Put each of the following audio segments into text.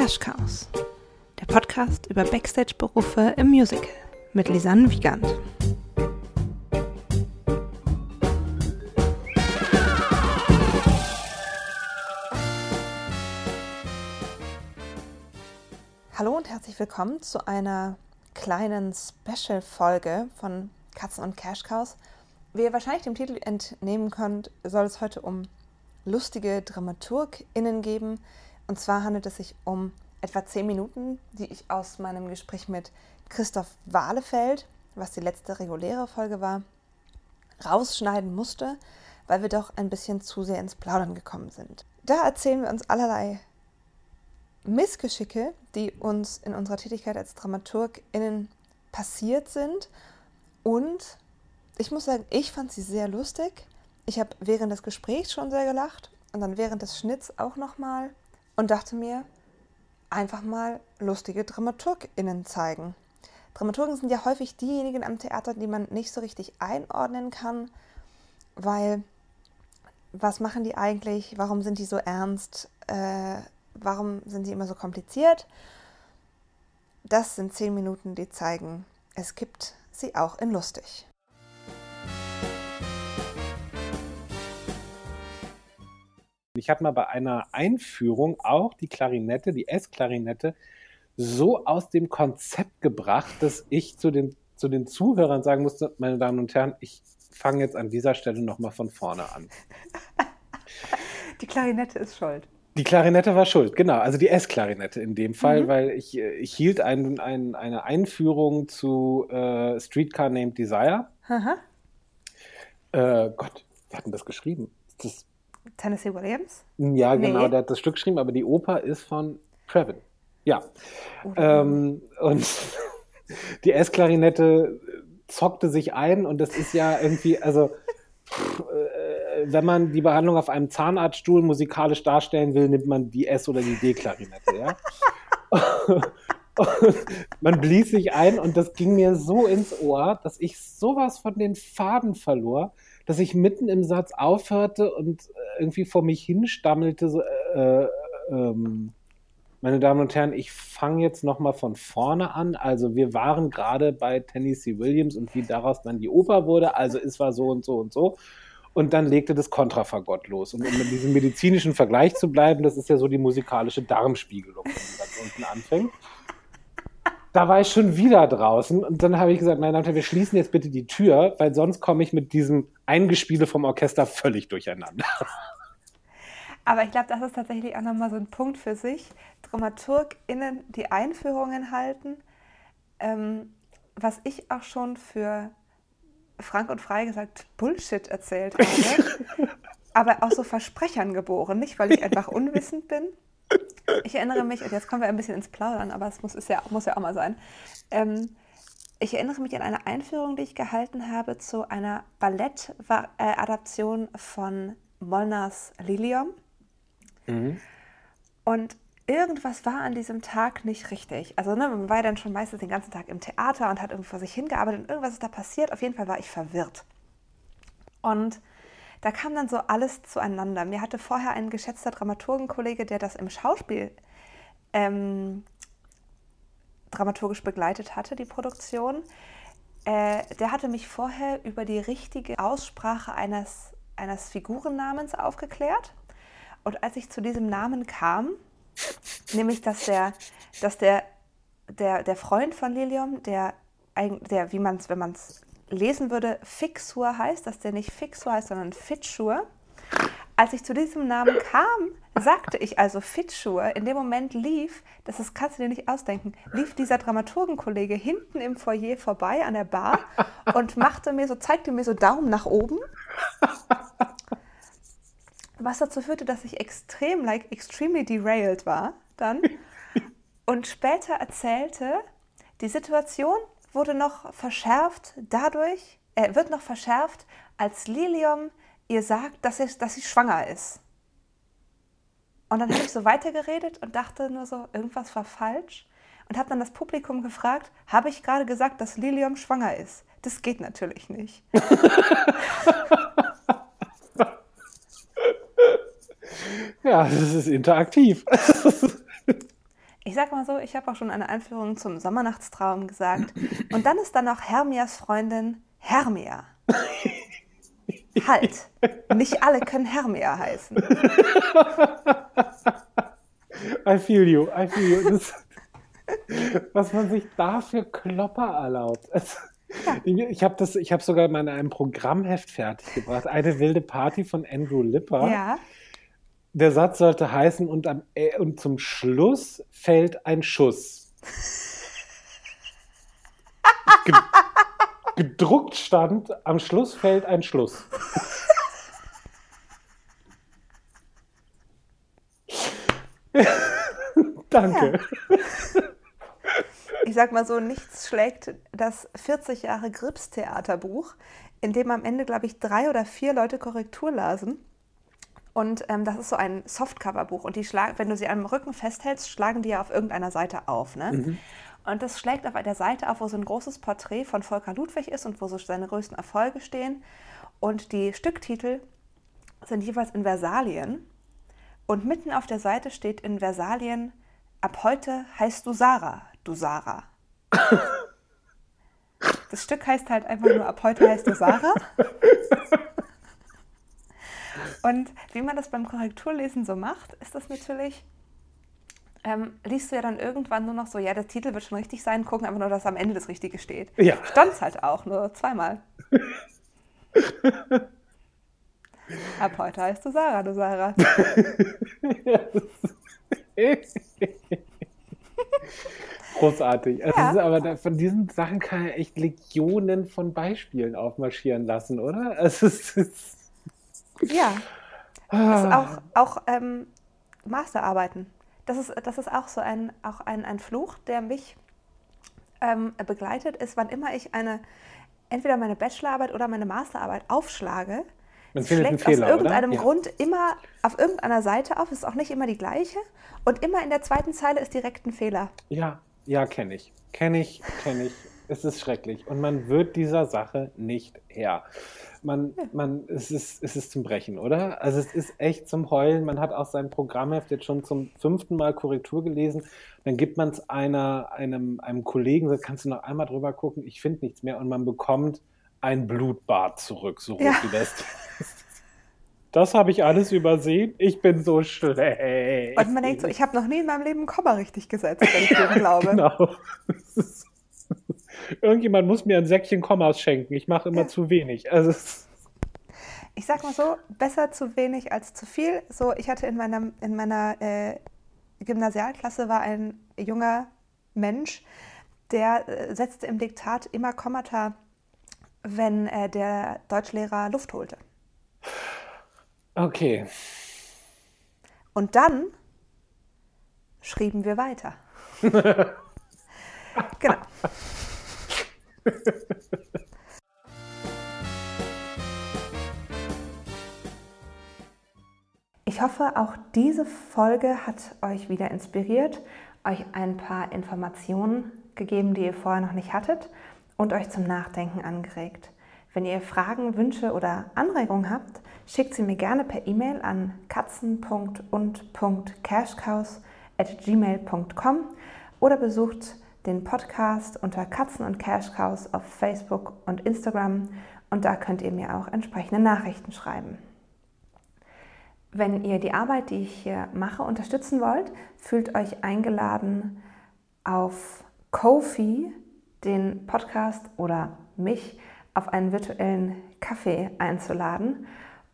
Cash Cows, der Podcast über Backstage-Berufe im Musical mit Lisanne Wiegand. Hallo und herzlich willkommen zu einer kleinen Special-Folge von Katzen und Cash Cows. Wie ihr wahrscheinlich dem Titel entnehmen könnt, soll es heute um lustige DramaturgInnen geben. Und zwar handelt es sich um etwa zehn Minuten, die ich aus meinem Gespräch mit Christoph Wahlefeld, was die letzte reguläre Folge war, rausschneiden musste, weil wir doch ein bisschen zu sehr ins Plaudern gekommen sind. Da erzählen wir uns allerlei Missgeschicke, die uns in unserer Tätigkeit als DramaturgInnen passiert sind. Und ich muss sagen, ich fand sie sehr lustig. Ich habe während des Gesprächs schon sehr gelacht und dann während des Schnitts auch nochmal und dachte mir, einfach mal lustige DramaturgInnen zeigen. Dramaturgen sind ja häufig diejenigen am Theater, die man nicht so richtig einordnen kann, weil was machen die eigentlich? Warum sind die so ernst? Äh, warum sind die immer so kompliziert? Das sind zehn Minuten, die zeigen, es gibt sie auch in lustig. Ich habe mal bei einer Einführung auch die Klarinette, die S-Klarinette, so aus dem Konzept gebracht, dass ich zu den, zu den Zuhörern sagen musste, meine Damen und Herren, ich fange jetzt an dieser Stelle nochmal von vorne an. Die Klarinette ist schuld. Die Klarinette war schuld, genau. Also die S-Klarinette in dem Fall, mhm. weil ich, ich hielt ein, ein, eine Einführung zu äh, Streetcar Named Desire. Aha. Äh, Gott, wer hat denn das geschrieben? Das Tennessee Williams? Ja, genau, nee. der hat das Stück geschrieben, aber die Oper ist von Trevin. Ja. Ähm, und die S-Klarinette zockte sich ein und das ist ja irgendwie, also äh, wenn man die Behandlung auf einem Zahnarztstuhl musikalisch darstellen will, nimmt man die S- oder die D-Klarinette, ja. man blies sich ein und das ging mir so ins Ohr, dass ich sowas von den Faden verlor dass ich mitten im Satz aufhörte und äh, irgendwie vor mich hinstammelte, so, äh, äh, ähm, meine Damen und Herren, ich fange jetzt nochmal von vorne an. Also wir waren gerade bei Tennessee Williams und wie daraus dann die Oper wurde. Also es war so und so und so. Und dann legte das Kontrafagott los. Und um in diesem medizinischen Vergleich zu bleiben, das ist ja so die musikalische Darmspiegelung, wenn man ganz unten anfängt da war ich schon wieder draußen und dann habe ich gesagt, meine Damen und Herren, wir schließen jetzt bitte die Tür, weil sonst komme ich mit diesem Eingespiele vom Orchester völlig durcheinander. Aber ich glaube, das ist tatsächlich auch nochmal so ein Punkt für sich. DramaturgInnen, die Einführungen halten, ähm, was ich auch schon für frank und frei gesagt Bullshit erzählt habe, aber aus so Versprechern geboren, nicht weil ich einfach unwissend bin, ich erinnere mich, und jetzt kommen wir ein bisschen ins Plaudern, aber es muss, ist ja, muss ja auch mal sein. Ähm, ich erinnere mich an eine Einführung, die ich gehalten habe zu einer Ballettadaption von Molnars Lilium. Mhm. Und irgendwas war an diesem Tag nicht richtig. Also ne, man war ja dann schon meistens den ganzen Tag im Theater und hat irgendwie vor sich hingearbeitet und irgendwas ist da passiert. Auf jeden Fall war ich verwirrt. Und da kam dann so alles zueinander. Mir hatte vorher ein geschätzter Dramaturgenkollege, der das im Schauspiel ähm, dramaturgisch begleitet hatte, die Produktion, äh, der hatte mich vorher über die richtige Aussprache eines, eines Figurennamens aufgeklärt. Und als ich zu diesem Namen kam, nämlich dass der, dass der, der, der Freund von Lilium, der, der wie man es, wenn man es lesen würde, Fixur heißt, dass der nicht Fixur heißt, sondern Fitschur. Als ich zu diesem Namen kam, sagte ich also Fitschur. In dem Moment lief, das, das kannst du dir nicht ausdenken, lief dieser Dramaturgenkollege hinten im Foyer vorbei an der Bar und machte mir so, zeigte mir so Daumen nach oben. Was dazu führte, dass ich extrem, like, extremely derailed war dann. Und später erzählte, die Situation wurde noch verschärft dadurch, äh, wird noch verschärft, als Lilium ihr sagt, dass, es, dass sie schwanger ist. Und dann habe ich so weitergeredet und dachte nur so, irgendwas war falsch. Und habe dann das Publikum gefragt, habe ich gerade gesagt, dass Lilium schwanger ist? Das geht natürlich nicht. ja, das ist interaktiv. sag mal so, ich habe auch schon eine Einführung zum Sommernachtstraum gesagt. Und dann ist da noch Hermias Freundin Hermia. halt, nicht alle können Hermia heißen. I feel you, I feel you. Das, was man sich da für Klopper erlaubt. Also, ich habe das, ich habe sogar mal in einem Programmheft fertiggebracht. Eine wilde Party von Andrew Lipper. Ja. Der Satz sollte heißen, und, am, äh, und zum Schluss fällt ein Schuss. Ge gedruckt stand, am Schluss fällt ein Schluss. Danke. Ja. Ich sag mal so, nichts schlägt das 40 Jahre Grips-Theaterbuch, in dem am Ende, glaube ich, drei oder vier Leute Korrektur lasen. Und ähm, das ist so ein Softcover-Buch. Und die schlagen, wenn du sie am Rücken festhältst, schlagen die ja auf irgendeiner Seite auf. Ne? Mhm. Und das schlägt auf der Seite auf, wo so ein großes Porträt von Volker Ludwig ist und wo so seine größten Erfolge stehen. Und die Stücktitel sind jeweils in Versalien. Und mitten auf der Seite steht in Versalien, ab heute heißt du Sarah, du Sarah. Das Stück heißt halt einfach nur, ab heute heißt du Sarah. Und wie man das beim Korrekturlesen so macht, ist das natürlich, ähm, liest du ja dann irgendwann nur noch so, ja, der Titel wird schon richtig sein, gucken einfach nur, dass am Ende das Richtige steht. Ja. Stand es halt auch, nur zweimal. Ab heute heißt du Sarah, du Sarah. Großartig. Also ja. ist aber von diesen Sachen kann er echt Legionen von Beispielen aufmarschieren lassen, oder? Also es ist, ja. Das ist auch, auch ähm, Masterarbeiten. Das ist, das ist auch so ein, auch ein, ein Fluch, der mich ähm, begleitet, ist, wann immer ich eine, entweder meine Bachelorarbeit oder meine Masterarbeit aufschlage, man schlägt Fehler, aus irgendeinem ja. Grund immer auf irgendeiner Seite auf, ist auch nicht immer die gleiche und immer in der zweiten Zeile ist direkt ein Fehler. Ja, ja, kenne ich. Kenne ich, kenne ich. Es ist schrecklich und man wird dieser Sache nicht her. Man, man, es, ist, es ist zum Brechen, oder? Also es ist echt zum Heulen. Man hat auch sein Programmheft jetzt schon zum fünften Mal Korrektur gelesen. Dann gibt man es einer, einem, einem Kollegen, da kannst du noch einmal drüber gucken, ich finde nichts mehr und man bekommt ein Blutbad zurück, so ja. wie das Das habe ich alles übersehen. Ich bin so schlecht. Und man denkt so, ich habe noch nie in meinem Leben ein Komma richtig gesetzt, wenn ich dem glaube. genau. Irgendjemand muss mir ein Säckchen Kommas schenken. Ich mache immer zu wenig. Also ich sag mal so, besser zu wenig als zu viel. So, ich hatte in meiner, in meiner äh, Gymnasialklasse war ein junger Mensch, der äh, setzte im Diktat immer Kommata, wenn äh, der Deutschlehrer Luft holte. Okay. Und dann schrieben wir weiter. genau. Ich hoffe, auch diese Folge hat euch wieder inspiriert, euch ein paar Informationen gegeben, die ihr vorher noch nicht hattet und euch zum Nachdenken angeregt. Wenn ihr Fragen, Wünsche oder Anregungen habt, schickt sie mir gerne per E-Mail an katzen.und.cashcows.gmail.com oder besucht den Podcast unter Katzen und Cash Cows auf Facebook und Instagram und da könnt ihr mir auch entsprechende Nachrichten schreiben. Wenn ihr die Arbeit, die ich hier mache, unterstützen wollt, fühlt euch eingeladen, auf Kofi den Podcast oder mich auf einen virtuellen Kaffee einzuladen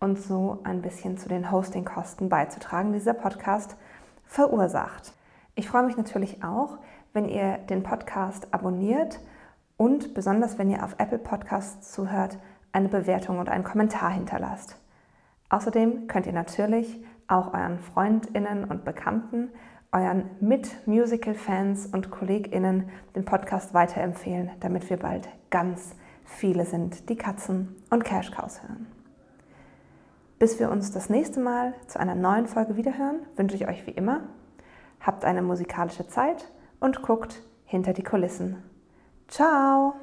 und so ein bisschen zu den Hostingkosten beizutragen, die dieser Podcast verursacht. Ich freue mich natürlich auch, wenn ihr den Podcast abonniert und besonders wenn ihr auf Apple Podcasts zuhört, eine Bewertung und einen Kommentar hinterlasst. Außerdem könnt ihr natürlich auch euren Freundinnen und Bekannten, euren Mit-Musical-Fans und Kolleginnen den Podcast weiterempfehlen, damit wir bald ganz viele sind, die Katzen und Cash Cows hören. Bis wir uns das nächste Mal zu einer neuen Folge wiederhören, wünsche ich euch wie immer, habt eine musikalische Zeit und guckt hinter die Kulissen. Ciao!